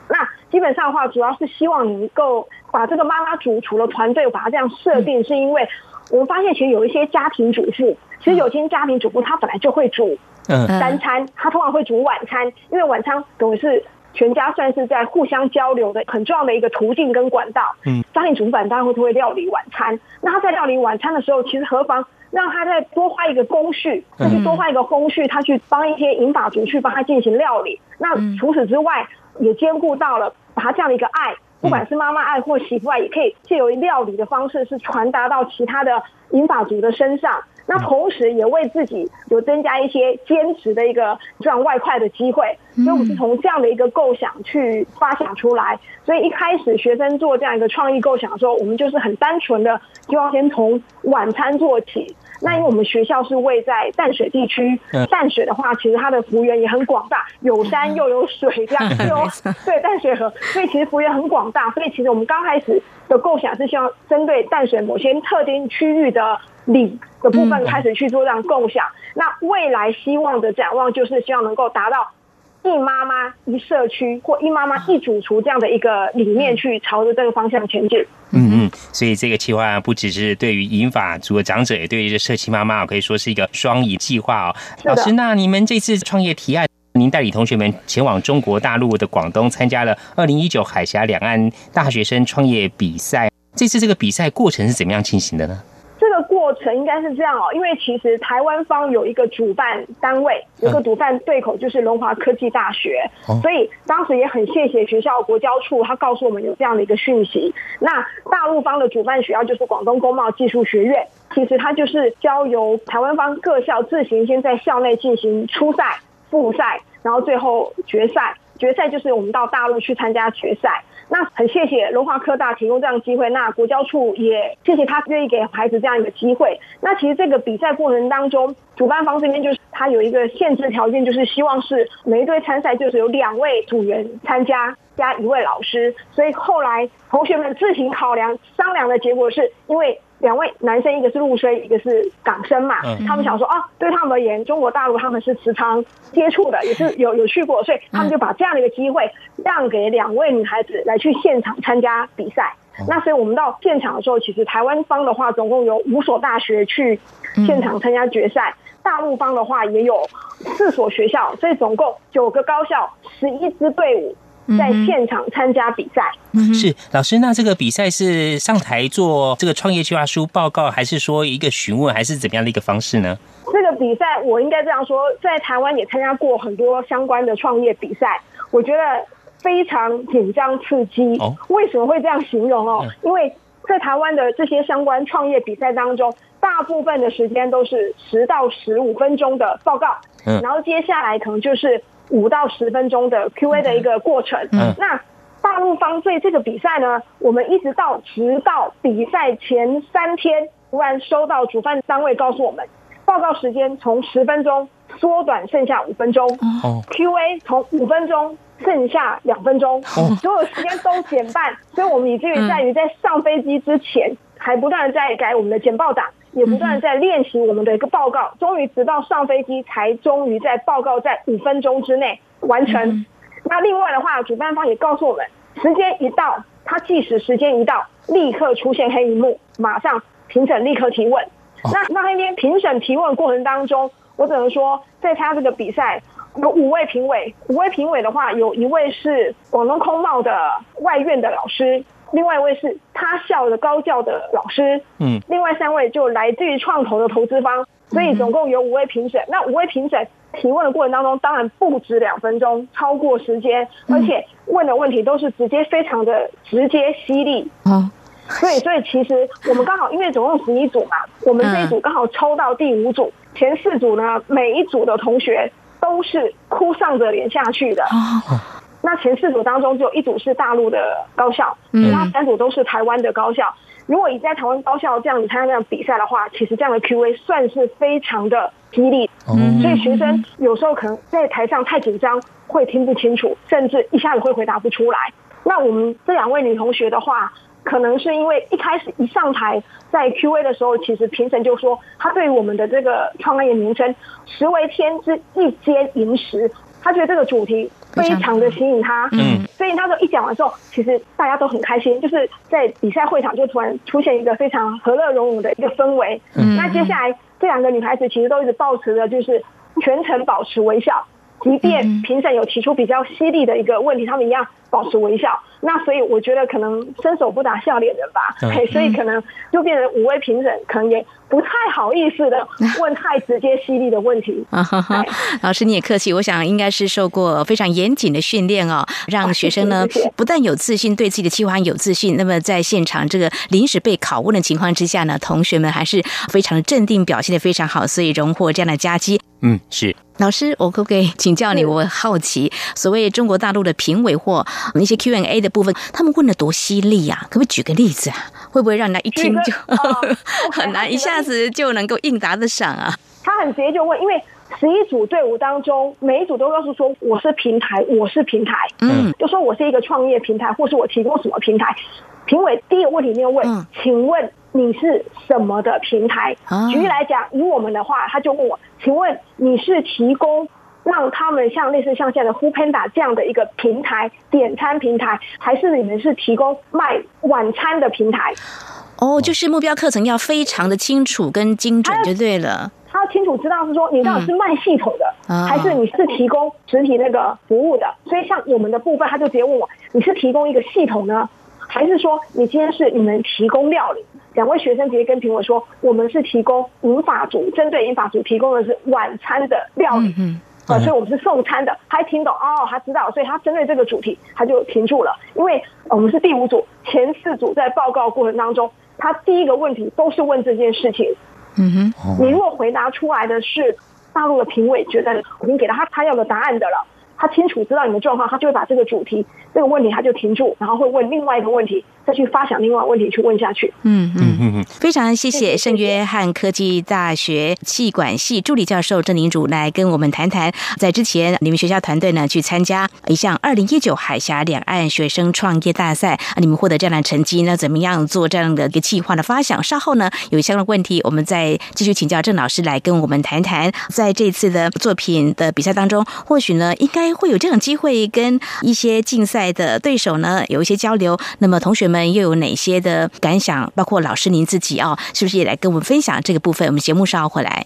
那基本上的话，主要是希望能够把这个妈妈主厨的团队把它这样设定，是因为我们发现其实有一些家庭主妇，其实有些家庭主妇她本来就会煮三餐，她通常会煮晚餐，因为晚餐等于是全家算是在互相交流的很重要的一个途径跟管道。嗯，家庭主妇当然会不会料理晚餐？那他在料理晚餐的时候，其实何妨让他再多花一个工序，再去多花一个工序，他去帮一些银发族去帮他进行料理。那除此之外，也兼顾到了。把他这样的一个爱，不管是妈妈爱或媳妇爱，也可以借由料理的方式，是传达到其他的银发族的身上。那同时也为自己有增加一些兼职的一个赚外快的机会。所以我们是从这样的一个构想去发想出来。所以一开始学生做这样一个创意构想的时候，我们就是很单纯的，希望先从晚餐做起。那因为我们学校是位在淡水地区，淡水的话，其实它的幅员也很广大，有山又有水，[LAUGHS] 这样有对淡水河，所以其实幅员很广大。所以其实我们刚开始的构想是希望针对淡水某些特定区域的里的部分开始去做这样共享。那未来希望的展望就是希望能够达到。一妈妈一社区或一妈妈一主厨这样的一个理念去朝着这个方向前进。嗯嗯，所以这个计划不只是对于银发族的长者，也对于这社区妈妈可以说是一个双赢计划哦。老师，那你们这次创业提案，您带领同学们前往中国大陆的广东参加了二零一九海峡两岸大学生创业比赛，这次这个比赛过程是怎么样进行的呢？这个过程应该是这样哦，因为其实台湾方有一个主办单位，有个主办对口就是龙华科技大学，所以当时也很谢谢学校国交处，他告诉我们有这样的一个讯息。那大陆方的主办学校就是广东工贸技术学院，其实它就是交由台湾方各校自行先在校内进行初赛、复赛，然后最后决赛。决赛就是我们到大陆去参加决赛。那很谢谢龙华科大提供这样的机会，那国教处也谢谢他愿意给孩子这样一个机会。那其实这个比赛过程当中，主办方这边就是他有一个限制条件，就是希望是每一队参赛就是有两位组员参加加一位老师。所以后来同学们自行考量商量的结果是，因为。两位男生，一个是陆生，一个是港生嘛。他们想说，哦，对他们而言，中国大陆他们是时常接触的，[LAUGHS] 也是有有去过，所以他们就把这样的一个机会让给两位女孩子来去现场参加比赛。那所以我们到现场的时候，其实台湾方的话总共有五所大学去现场参加决赛，大陆方的话也有四所学校，所以总共九个高校，十一支队伍。在现场参加比赛。是老师，那这个比赛是上台做这个创业计划书报告，还是说一个询问，还是怎么样的一个方式呢？这个比赛我应该这样说，在台湾也参加过很多相关的创业比赛，我觉得非常紧张刺激。为什么会这样形容哦？因为在台湾的这些相关创业比赛当中，大部分的时间都是十到十五分钟的报告，然后接下来可能就是五到十分钟的 Q&A 的一个过程。嗯。那大陆方对这个比赛呢，我们一直到直到比赛前三天，突然收到主办单位告诉我们，报告时间从十分钟缩短剩下五分钟，Q&A 从五分钟剩下两分钟，所有时间都减半。所以我们以至于在于在上飞机之前，还不断的在改我们的简报档，也不断在练习我们的一个报告，终于直到上飞机才终于在报告在五分钟之内完成。那另外的话，主办方也告诉我们，时间一到，他即使时间一到，立刻出现黑荧幕，马上评审立刻提问。那那那边评审提问过程当中，我只能说，在他这个比赛有五位评委，五位评委的话，有一位是广东空贸的外院的老师，另外一位是他校的高教的老师，嗯，另外三位就来自于创投的投资方，所以总共有五位评审。那五位评审。提问的过程当中，当然不止两分钟，超过时间，而且问的问题都是直接非常的直接犀利。哦，对，所以其实我们刚好因为总共十一组嘛，我们这一组刚好抽到第五组，前四组呢，每一组的同学都是哭丧着脸下去的。哦，那前四组当中只有一组是大陆的高校，其他三组都是台湾的高校。如果你在台湾高校这样子参加这样比赛的话，其实这样的 Q&A 算是非常的激励，所以学生有时候可能在台上太紧张，会听不清楚，甚至一下子会回答不出来。那我们这两位女同学的话，可能是因为一开始一上台在 Q&A 的时候，其实评审就说，他对于我们的这个创业名称“食为天之一间银石”，他觉得这个主题。非常的吸引他，嗯，所以他说一讲完之后，其实大家都很开心，就是在比赛会场就突然出现一个非常和乐融融的一个氛围。嗯，那接下来这两个女孩子其实都一直保持着就是全程保持微笑，即便评审有提出比较犀利的一个问题，他们一样保持微笑。那所以我觉得可能伸手不打笑脸人吧，所以可能就变成五位评审可能也不太好意思的 [LAUGHS] 问太直接犀利的问题。啊哈哈老师你也客气，我想应该是受过非常严谨的训练哦，让 [LAUGHS] 学生呢不但有自信，对自己的计划有自信，那么在现场这个临时被拷问的情况之下呢，同学们还是非常的镇定，表现的非常好，所以荣获这样的佳绩。嗯，是老师，我可不可以请教你？我好奇，所谓中国大陆的评委或那些 Q&A 的部分，他们问的多犀利呀？可不可以举个例子啊？会不会让人家一听就 [LAUGHS] 很难一下子就能够应答得上啊？他很直接就问，因为十一组队伍当中，每一组都告诉说我是平台，我是平台，嗯，就说我是一个创业平台，或是我提供什么平台。评委第一个问题没有问，请问。你是什么的平台？举例来讲，以我们的话，他就问我，请问你是提供让他们像类似像现在的 Foodpanda 这样的一个平台，点餐平台，还是你们是提供卖晚餐的平台？哦，就是目标课程要非常的清楚跟精准就对了。他要清楚知道是说你到底是卖系统的，还是你是提供实体那个服务的？所以像我们的部分，他就直接问我，你是提供一个系统呢，还是说你今天是你们提供料理？两位学生直接跟评委说：“我们是提供银法组，针对银法组提供的是晚餐的料理，嗯啊，所以我们是送餐的。”他听懂哦，他知道，所以他针对这个主题他就停住了。因为我们是第五组，前四组在报告过程当中，他第一个问题都是问这件事情。嗯哼，你如果回答出来的是大陆的评委觉得已经给了他他要的答案的了，他清楚知道你的状况，他就会把这个主题这个问题他就停住，然后会问另外一个问题。再去发想另外问题去问下去。嗯嗯嗯嗯，非常谢谢圣约翰科技大学气管系助理教授郑宁主来跟我们谈谈，在之前你们学校团队呢去参加一项二零一九海峡两岸学生创业大赛，你们获得这样的成绩，那怎么样做这样的一个计划的发想？稍后呢有相关问题，我们再继续请教郑老师来跟我们谈谈，在这次的作品的比赛当中，或许呢应该会有这种机会跟一些竞赛的对手呢有一些交流。那么同学们。又有哪些的感想？包括老师您自己哦，是不是也来跟我们分享这个部分？我们节目稍后回来。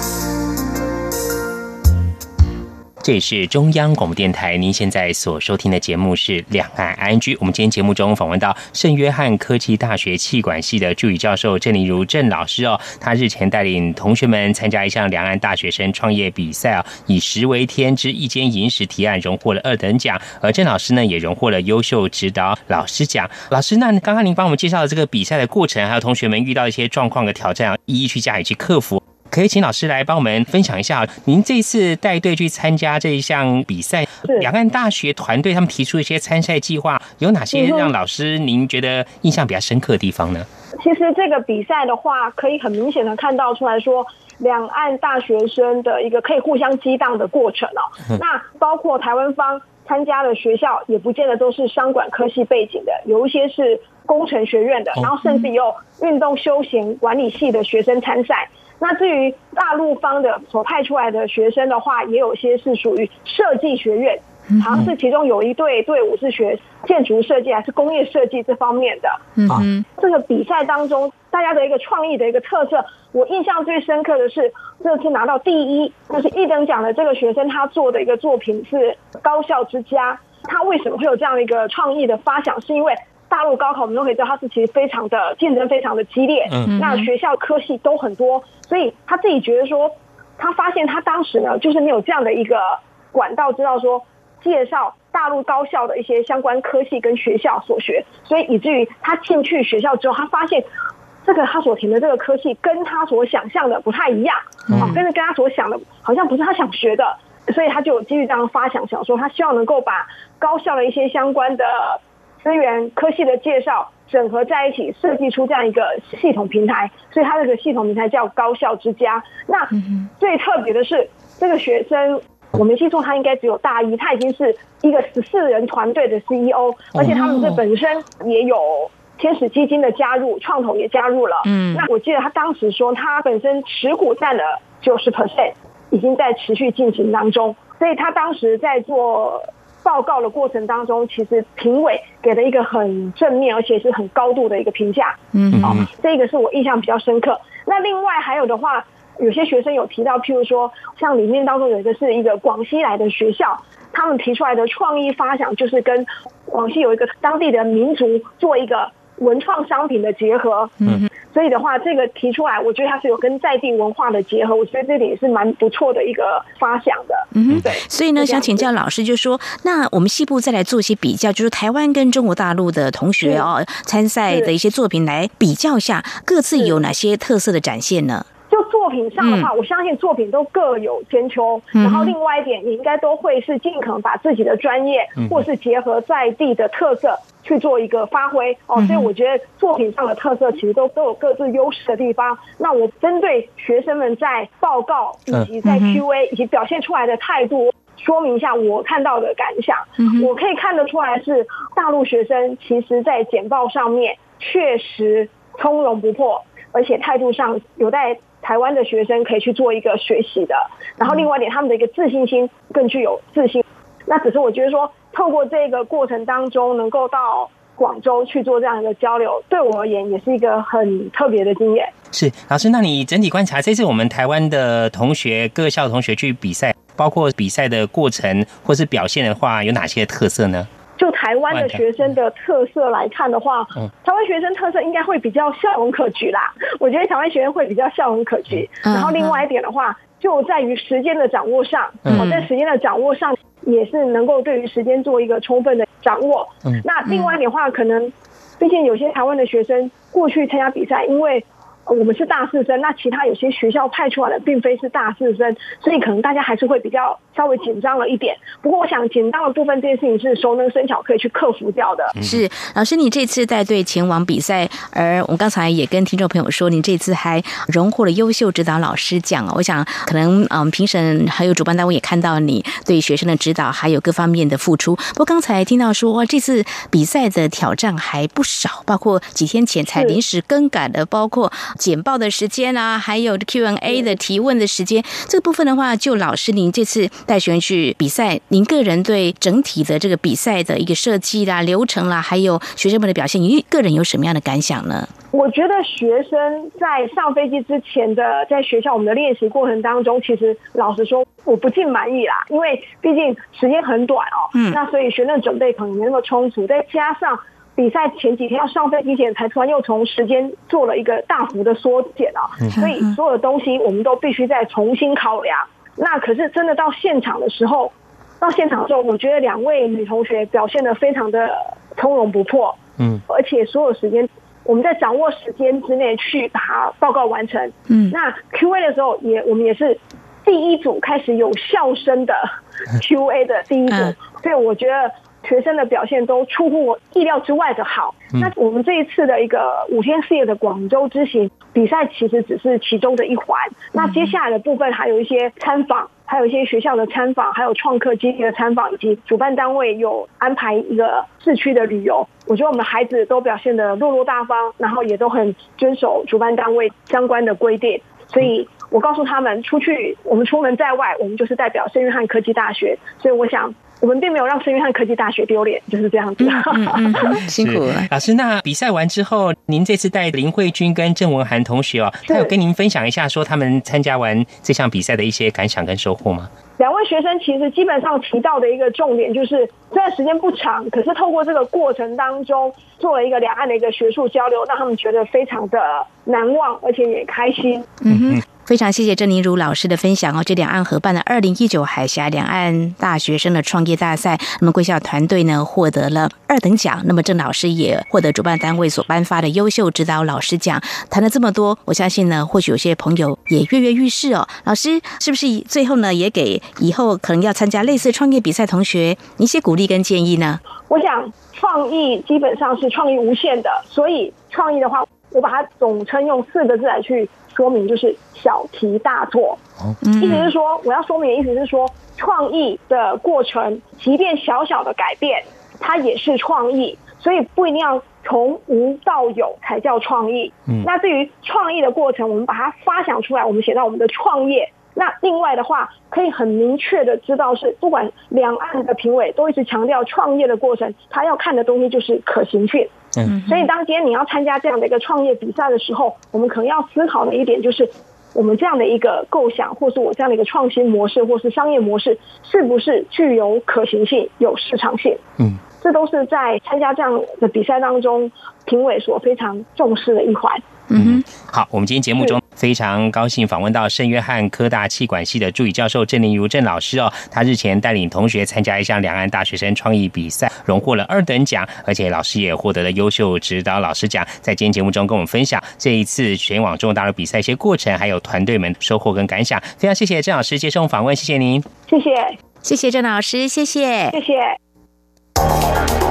这里是中央广播电台，您现在所收听的节目是《两岸 ING》。我们今天节目中访问到圣约翰科技大学气管系的助理教授郑丽如郑老师哦，他日前带领同学们参加一项两岸大学生创业比赛啊，以食为天之一间饮食提案荣获了二等奖，而郑老师呢也荣获了优秀指导老师奖。老师，那刚刚您帮我们介绍的这个比赛的过程，还有同学们遇到一些状况的挑战啊，一一去加以去克服。可以请老师来帮我们分享一下，您这次带队去参加这一项比赛，两岸大学团队他们提出一些参赛计划，有哪些让老师您觉得印象比较深刻的地方呢？其实这个比赛的话，可以很明显的看到出来说，两岸大学生的一个可以互相激荡的过程哦。那包括台湾方参加的学校，也不见得都是商管科系背景的，有一些是工程学院的，然后甚至有运动休闲管理系的学生参赛。那至于大陆方的所派出来的学生的话，也有些是属于设计学院，好像是其中有一队队伍是学建筑设计还是工业设计这方面的。嗯，这个比赛当中，大家的一个创意的一个特色，我印象最深刻的是这次拿到第一，就是一等奖的这个学生，他做的一个作品是高校之家。他为什么会有这样的一个创意的发想？是因为大陆高考我们都可以知道，它是其实非常的竞争非常的激烈，嗯，那学校科系都很多，所以他自己觉得说，他发现他当时呢，就是没有这样的一个管道，知道说介绍大陆高校的一些相关科系跟学校所学，所以以至于他进去学校之后，他发现这个他所填的这个科系跟他所想象的不太一样，啊，跟着跟他所想的好像不是他想学的，所以他就基于这样发想，想说他希望能够把高校的一些相关的。资源科系的介绍整合在一起，设计出这样一个系统平台，所以它这个系统平台叫高校之家。那最特别的是，这个学生我没记错，他应该只有大一，他已经是一个十四人团队的 CEO，而且他们这本身也有天使基金的加入，创投也加入了。嗯，那我记得他当时说，他本身持股占了九十 percent，已经在持续进行当中，所以他当时在做。报告的过程当中，其实评委给了一个很正面，而且是很高度的一个评价。嗯，好，这个是我印象比较深刻。那另外还有的话，有些学生有提到，譬如说，像里面当中有一个是一个广西来的学校，他们提出来的创意发想就是跟广西有一个当地的民族做一个文创商品的结合。嗯。所以的话，这个提出来，我觉得它是有跟在地文化的结合，我觉得这点也是蛮不错的一个发想的。嗯，对。所以呢，想请教老师，就说那我们西部再来做一些比较，就是台湾跟中国大陆的同学哦参赛的一些作品来比较一下，各自有哪些特色的展现呢？就作品上的话，我相信作品都各有千秋。然后另外一点，你应该都会是尽可能把自己的专业，或是结合在地的特色。去做一个发挥哦，所以我觉得作品上的特色其实都都有各自优势的地方。那我针对学生们在报告以及在 Q&A 以及表现出来的态度，说明一下我看到的感想。我可以看得出来是大陆学生，其实在简报上面确实从容不迫，而且态度上有待台湾的学生可以去做一个学习的。然后另外一点，他们的一个自信心更具有自信。那只是我觉得说。透过这个过程当中，能够到广州去做这样一个交流，对我而言也是一个很特别的经验。是老师，那你整体观察这次我们台湾的同学各校同学去比赛，包括比赛的过程或是表现的话，有哪些特色呢？就台湾的学生的特色来看的话，嗯台湾学生特色应该会比较笑容可掬啦。[LAUGHS] 我觉得台湾学生会比较笑容可掬。嗯然后另外一点的话，就在于时间的掌握上，在时间的掌握上也是能够对于时间做一个充分的掌握。嗯那另外一点的话，可能毕竟有些台湾的学生过去参加比赛，因为。呃我们是大四生，那其他有些学校派出来的并非是大四生，所以可能大家还是会比较稍微紧张了一点。不过，我想紧张的部分这件事情是熟能生巧可以去克服掉的。是老师，你这次带队前往比赛，而我刚才也跟听众朋友说，你这次还荣获了优秀指导老师奖哦。我想可能嗯，评审还有主办单位也看到你对学生的指导还有各方面的付出。不过刚才听到说，哇，这次比赛的挑战还不少，包括几天前才临时更改的，包括简报的时间啊，还有 Q&A 的提问的时间。这个部分的话，就老师您这次带学员去比赛，您个人对整体的这个比赛的一个设计啦、流程啦，还有学生们的表现，您个人有什么样的感想呢？我觉得学生在上飞机之前的在学校我们的练习过程当中，其实老实说我不尽满意啦，因为毕竟时间很短哦，嗯那所以学生的准备可能没那么充足，再加上比赛前几天要上飞机前才突然又从时间做了一个大幅的缩减啊，嗯。所以所有的东西我们都必须再重新考量。那可是真的到现场的时候，到现场的时候，我觉得两位女同学表现的非常的从容不迫，嗯，而且所有时间我们在掌握时间之内去把它报告完成。嗯。那 Q&A 的时候也我们也是第一组开始有笑声的 [LAUGHS] Q&A 的第一组，嗯。所以我觉得学生的表现都出乎我意料之外的好。嗯那我们这一次的一个五天四夜的广州之行比赛，其实只是其中的一环。那接下来的部分还有一些参访。还有一些学校的参访，还有创客基地的参访，以及主办单位有安排一个市区的旅游。我觉得我们的孩子都表现得落落大方，然后也都很遵守主办单位相关的规定。所以我告诉他们，出去我们出门在外，我们就是代表圣约翰科技大学。所以我想，我们并没有让圣约翰科技大学丢脸，就是这样子。嗯 [LAUGHS] 辛苦了。老师，那比赛完之后，您这次带林慧君跟郑文涵同学哦，他有跟您分享一下说他们参加完这项比赛的一些感想跟收获吗？两位学生其实基本上提到的一个重点就是，虽然时间不长，可是透过这个过程当中做了一个两岸的一个学术交流，让他们觉得非常的难忘，而且也开心。嗯哼。非常谢谢郑宁如老师的分享哦。这两岸合办的二零一九海峡两岸大学生的创业大赛，那么贵校团队呢获得了二等奖，那么郑老师也获得主办单位所颁发的优秀指导老师奖。谈了这么多，我相信呢，或许有些朋友也跃跃欲试哦。老师是不是最后呢，也给以后可能要参加类似创业比赛同学一些鼓励跟建议呢？我想创意基本上是创意无限的，所以创意的话，我把它总称用四个字来去说明，就是小题大做。意思是说，我要说明的意思是说，创意的过程，即便小小的改变，它也是创意，所以不一定要从无到有才叫创意。嗯那至于创意的过程，我们把它发想出来，我们写到我们的创业。那另外的话，可以很明确的知道是，不管两岸的评委都一直强调创业的过程，他要看的东西就是可行性。嗯所以当今天你要参加这样的一个创业比赛的时候，我们可能要思考的一点就是，我们这样的一个构想，或是我这样的一个创新模式，或是商业模式，是不是具有可行性、有市场性？嗯，这都是在参加这样的比赛当中，评委所非常重视的一环。嗯，好，我们今天节目中非常高兴访问到圣约翰科大气管系的助理教授郑林如郑老师哦，他日前带领同学参加一项两岸大学生创意比赛，荣获了二等奖，而且老师也获得了优秀指导老师奖。在今天节目中跟我们分享这一次全网中国大陆比赛一些过程，还有团队们收获跟感想。非常谢谢郑老师接受访问，谢谢您，谢谢，谢谢郑老师，谢谢，谢谢。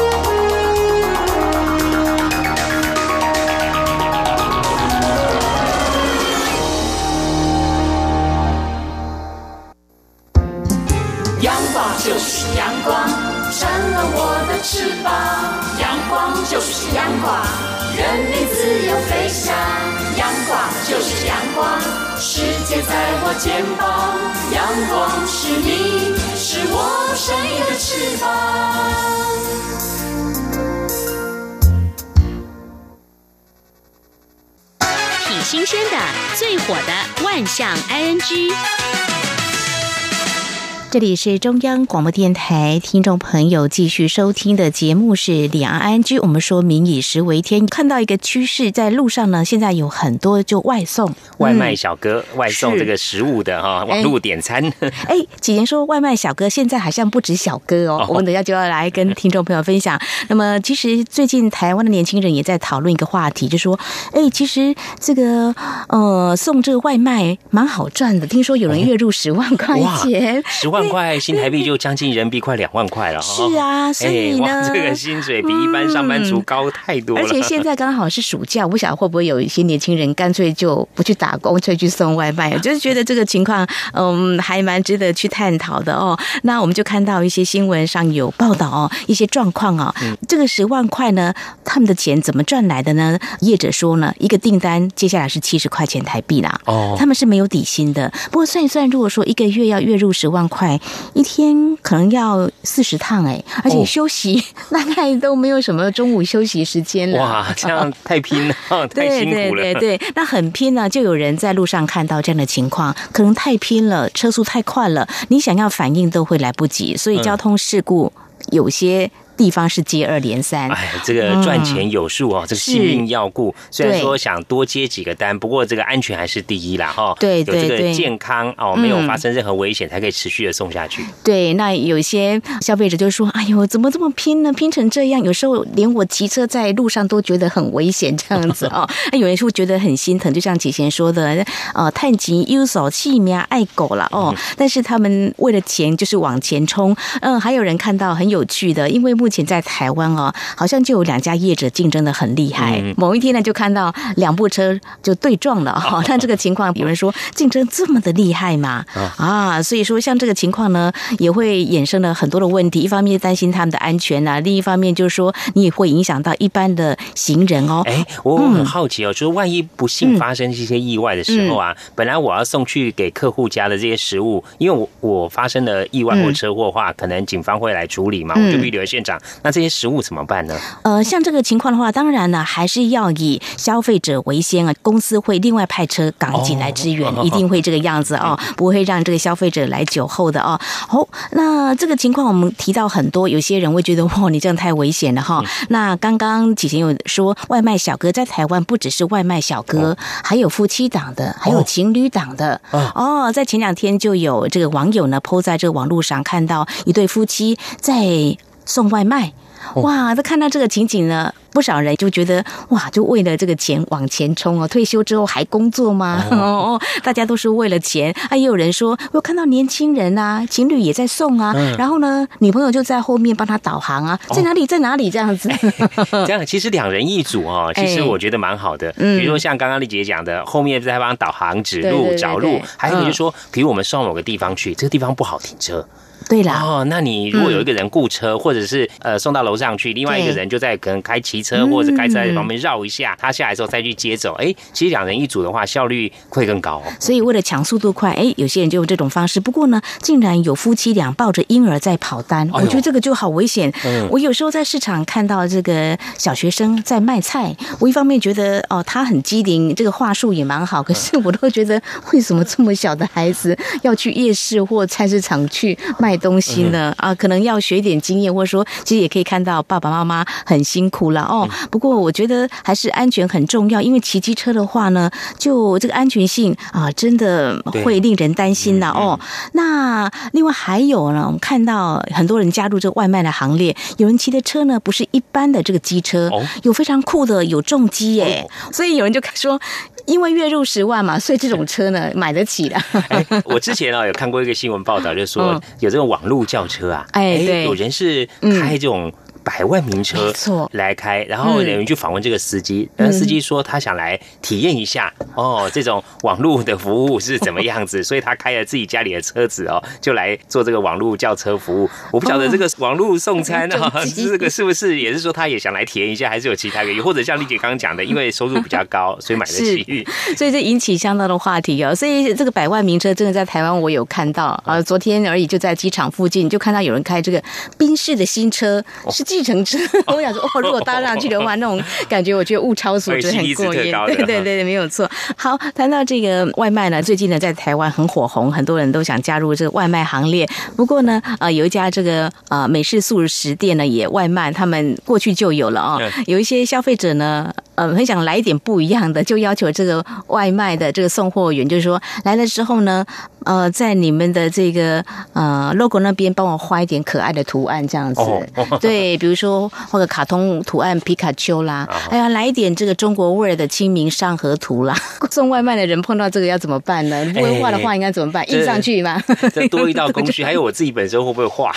阳光，扇了我的翅膀。阳光就是阳光，人民自由飞翔。阳光就是阳光，世界在我肩膀。阳光是你，是我生命的翅膀。挺新鲜的，最火的万象 ING。这里是中央广播电台，听众朋友继续收听的节目是两岸安居。我们说民以食为天，看到一个趋势，在路上呢，现在有很多就外送、外卖小哥、外送这个食物的哈，网络点餐。哎，启言说外卖小哥现在好像不止小哥哦，我们等下就要来跟听众朋友分享。[LAUGHS] 那么，其实最近台湾的年轻人也在讨论一个话题，就说，哎，其实这个呃送这个外卖蛮好赚的，听说有人月入十万块钱，十万。万块新台币就将近人民币快两万块了，[LAUGHS] 是啊，所以呢，[LAUGHS] 这个薪水比一般上班族高太多了。而且现在刚好是暑假，不晓得会不会有一些年轻人干脆就不去打工，就去送外卖。[LAUGHS] 就是觉得这个情况，嗯，还蛮值得去探讨的哦。那我们就看到一些新闻上有报道哦，一些状况哦。这个十万块呢，他们的钱怎么赚来的呢？业者说呢，一个订单接下来是七十块钱台币啦。哦，他们是没有底薪的。不过算一算，如果说一个月要月入十万块。一天可能要四十趟哎，而且休息 [LAUGHS] 大概都没有什么中午休息时间了。哇，这样太拼了，[LAUGHS] 太辛苦了。对对对，那很拼呢，就有人在路上看到这样的情况，可能太拼了，车速太快了，你想要反应都会来不及，所以交通事故有些。地方是接二连三，哎，这个赚钱有数哦，这个性命要顾。虽然说想多接几个单，不过这个安全还是第一啦，哈。对对对，有这个健康哦，没有发生任何危险，才可以持续的送下去。对，那有些消费者就说：“哎呦，怎么这么拼呢？拼成这样，有时候连我骑车在路上都觉得很危险，这样子哦。[LAUGHS] ”那有人是会觉得很心疼，就像姐贤说的，呃，探情优手气命爱狗了哦。但是他们为了钱就是往前冲。嗯，还有人看到很有趣的，因为目前在台湾哦，好像就有两家业者竞争的很厉害。某一天呢，就看到两部车就对撞了哈。[LAUGHS] 但这个情况，有人说竞争这么的厉害嘛？啊，所以说像这个情况呢，也会衍生了很多的问题。一方面担心他们的安全呐，另一方面就是说你也会影响到一般的行人哦。哎，我很好奇哦，就是万一不幸发生这些意外的时候啊，本来我要送去给客户家的这些食物，因为我我发生了意外或车祸的话，可能警方会来处理嘛，我就必须留在现场。那这这些食物怎么办呢？呃，像这个情况的话，当然呢，还是要以消费者为先啊。公司会另外派车赶紧来支援，[LAUGHS] 一定会这个样子哦，不会让这个消费者来酒后的哦。好，那这个情况我们提到很多，有些人会觉得哇，你这样太危险了哈。那刚刚几前有说，外卖小哥在台湾不只是外卖小哥，还有夫妻档的，还有情侣档的。哦，在前两天就有这个网友呢，抛在这个网络上看到一对夫妻在送外卖。哇！这看到这个情景呢，不少人就觉得哇，就为了这个钱往前冲哦。退休之后还工作吗？[LAUGHS] 哦，大家都是为了钱。啊，也有人说，我看到年轻人啊，情侣也在送啊，然后呢，女朋友就在后面帮他导航啊，在哪里，在哪里这样子。[LAUGHS] 这样其实两人一组哦，[LAUGHS] 其实我觉得蛮好的。比如说像刚刚丽姐讲的，后面在帮导航指路找路，还有就是说，比如我们送某个地方去，这个地方不好停车。对啦，哦，那你如果有一个人雇车，或者是呃送到楼上去，另外一个人就在可能开骑车或者开车在旁边绕一下，他下来之后再去接走，哎，其实两人一组的话效率会更高。所以为了抢速度快，哎，有些人就用这种方式。不过呢，竟然有夫妻俩抱着婴儿在跑单，我觉得这个就好危险。我有时候在市场看到这个小学生在卖菜，我一方面觉得哦他很机灵，这个话术也蛮好，可是我都觉得为什么这么小的孩子要去夜市或菜市场去卖？卖东西呢？啊，可能要学一点经验，或者说，其实也可以看到爸爸妈妈很辛苦了哦。不过我觉得还是安全很重要，因为骑机车的话呢，就这个安全性啊，真的会令人担心的哦。那另外还有呢，我们看到很多人加入这个外卖的行列，有人骑的车呢不是一般的这个机车，有非常酷的，有重机耶，所以有人就说。因为月入十万嘛，所以这种车呢买得起的。我之前啊有看过一个新闻报道，就说有这种网络轿车啊，哎，有人是开这种。百万名车来开，然后有人去访问这个司机，然后司机说他想来体验一下哦，这种网络的服务是怎么样子，[LAUGHS] 所以他开了自己家里的车子哦，就来做这个网络叫车服务。我不晓得这个网络送餐啊，[LAUGHS] 这个 [LAUGHS] 是不是也是说他也想来体验一下，还是有其他原因？或者像丽姐刚刚讲的，因为收入比较高，所以买得起，所以这引起相当的话题哦。所以这个百万名车真的在台湾我有看到啊，昨天而已就在机场附近就看到有人开这个宾士的新车，是计程车。我想说，哦，[LAUGHS] 如果搭上去的话，那种感觉，我觉得物超所值，很过瘾。对对对，没有错。好，谈到这个外卖呢，最近呢，在台湾很火红，很多人都想加入这个外卖行列。不过呢，呃，有一家这个呃美式素食店呢，也外卖，他们过去就有了啊。有一些消费者呢，呃，很想来一点不一样的，就要求这个外卖的这个送货员，就是说来了之后呢，呃，在你们的这个呃 logo 那边帮我画一点可爱的图案，这样子。对，比如说。或者卡通图案皮卡丘啦，哎呀，来一点这个中国味儿的清明上河图啦。[LAUGHS] 送外卖的人碰到这个要怎么办呢？不会画的话应该怎么办？[LAUGHS] 印上去吗？[LAUGHS] 这多一道工序。还有我自己本身会不会画？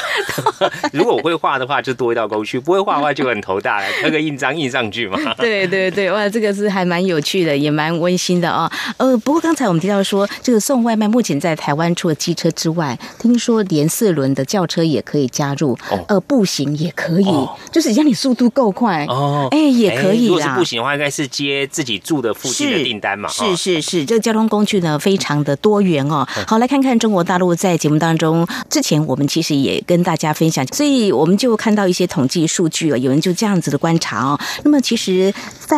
如果我会画的话，就多一道工序；不会画的话，就很头大了，刻个印章印上去嘛。对对对，哇，这个是还蛮有趣的，也蛮温馨的啊。呃，不过刚才我们提到说，这个送外卖目前在台湾除了机车之外，听说连四轮的轿车也可以加入，呃，步行也可以，就是。只要你速度够快哦，哎，也可以啦。如果是步行的话，应该是接自己住的附近的订单嘛。是是是，这个交通工具呢，非常的多元哦。好，来看看中国大陆在节目当中，之前我们其实也跟大家分享，所以我们就看到一些统计数据哦。有人就这样子的观察哦。那么其实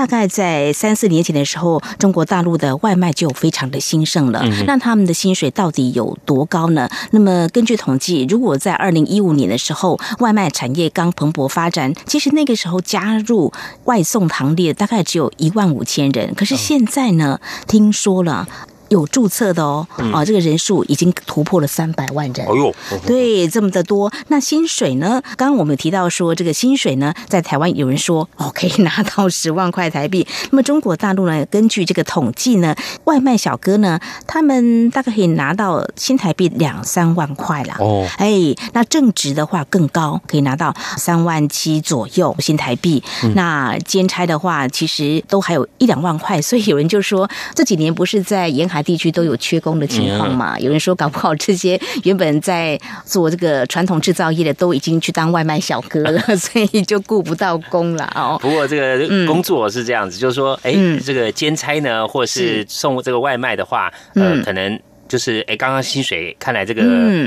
大概在三四年前的时候，中国大陆的外卖就非常的兴盛了。那他们的薪水到底有多高呢？那么根据统计，如果在二零一五年的时候，外卖产业刚蓬勃发展。其实那个时候加入外送行列大概只有一万五千人，可是现在呢，听说了。有注册的哦，啊，这个人数已经突破了三百万人。哎呦，对，这么的多。那薪水呢？刚刚我们提到说，这个薪水呢，在台湾有人说哦，可以拿到 [LAUGHS] 十万块台币。那么中国大陆呢？根据这个统计呢，外卖小哥呢，他们大概可以拿到新台币两三万块了。哦，哎，那正职的话更高，可以拿到三万七左右新台币。那兼差的话，其实都还有一两万块。所以有人就说，这几年不是在沿海。地区都有缺工的情况嘛？有人说搞不好这些原本在做这个传统制造业的都已经去当外卖小哥了，[LAUGHS] 所以就顾不到工了哦。不过这个工作是这样子，就是说，哎，这个兼差呢，或是送这个外卖的话，呃，可能。就是哎，刚刚薪水看来这个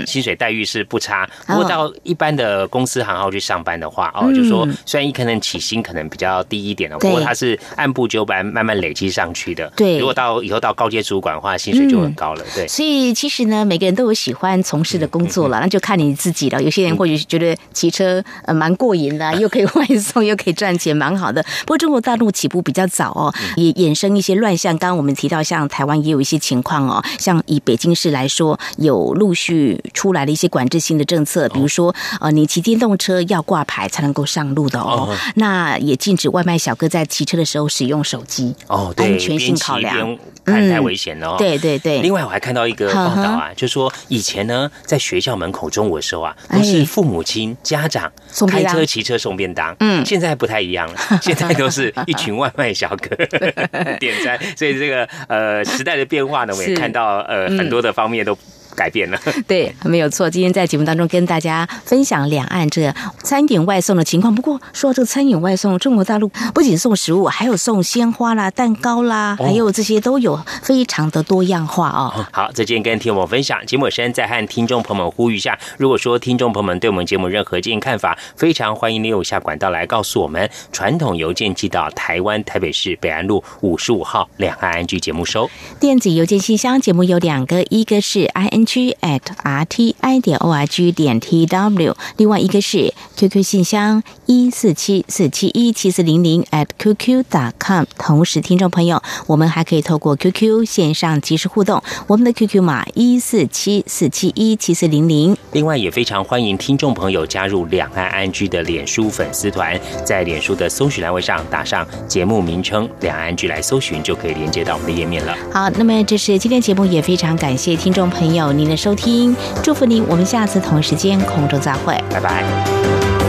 薪水待遇是不差，不过到一般的公司行号去上班的话，哦，就说虽然一可能起薪可能比较低一点的，不过它是按部就班慢慢累积上去的。对，如果到以后到高阶主管的话，薪水就很高了。对，所以其实呢，每个人都有喜欢从事的工作了，那就看你自己了。有些人或许觉得骑车呃蛮过瘾的，又可以外送，[LAUGHS] 又可以赚钱，蛮好的。不过中国大陆起步比较早哦，也衍生一些乱象。刚刚我们提到，像台湾也有一些情况哦，像以北京市来说，有陆续出来了一些管制性的政策，比如说，呃，你骑电动车要挂牌才能够上路的哦。那也禁止外卖小哥在骑车的时候使用手机哦，安全性考量，看太危险了。对对对。另外，我还看到一个报道啊，就说以前呢，在学校门口中午的时候啊，都是父母亲家长开车骑车送便当，嗯，现在不太一样了，[LAUGHS] 现在都是一群外卖小哥 [LAUGHS] 点餐，所以这个呃时代的变化呢，我也看到呃很多的。方面都。改变了，[LAUGHS] 对，没有错。今天在节目当中跟大家分享两岸这餐饮外送的情况。不过说到这个餐饮外送，中国大陆不仅送食物，还有送鲜花啦、蛋糕啦，还有这些都有非常的多样化哦。好，在今天跟听我分享节目，先在和听众朋友们呼吁一下：如果说听众朋友们对我们节目任何建议看法，非常欢迎利用下管道来告诉我们。传统邮件寄到台湾台北市北安路五十五号两岸安居节目收。电子邮件信箱节目有两个，一个是 i n。G at r t i 点 o r g 点 t w。另外一个是 QQ 信箱一四七四七一七四零零 at qq dot com。同时，听众朋友，我们还可以透过 QQ 线上及时互动，我们的 QQ 码一四七四七一七四零零。另外，也非常欢迎听众朋友加入两岸安居的脸书粉丝团，在脸书的搜寻栏位上打上节目名称“两岸安居”来搜寻，就可以连接到我们的页面了。好，那么这是今天节目，也非常感谢听众朋友您的收听，祝福您，我们下次同一时间空中再会，拜拜。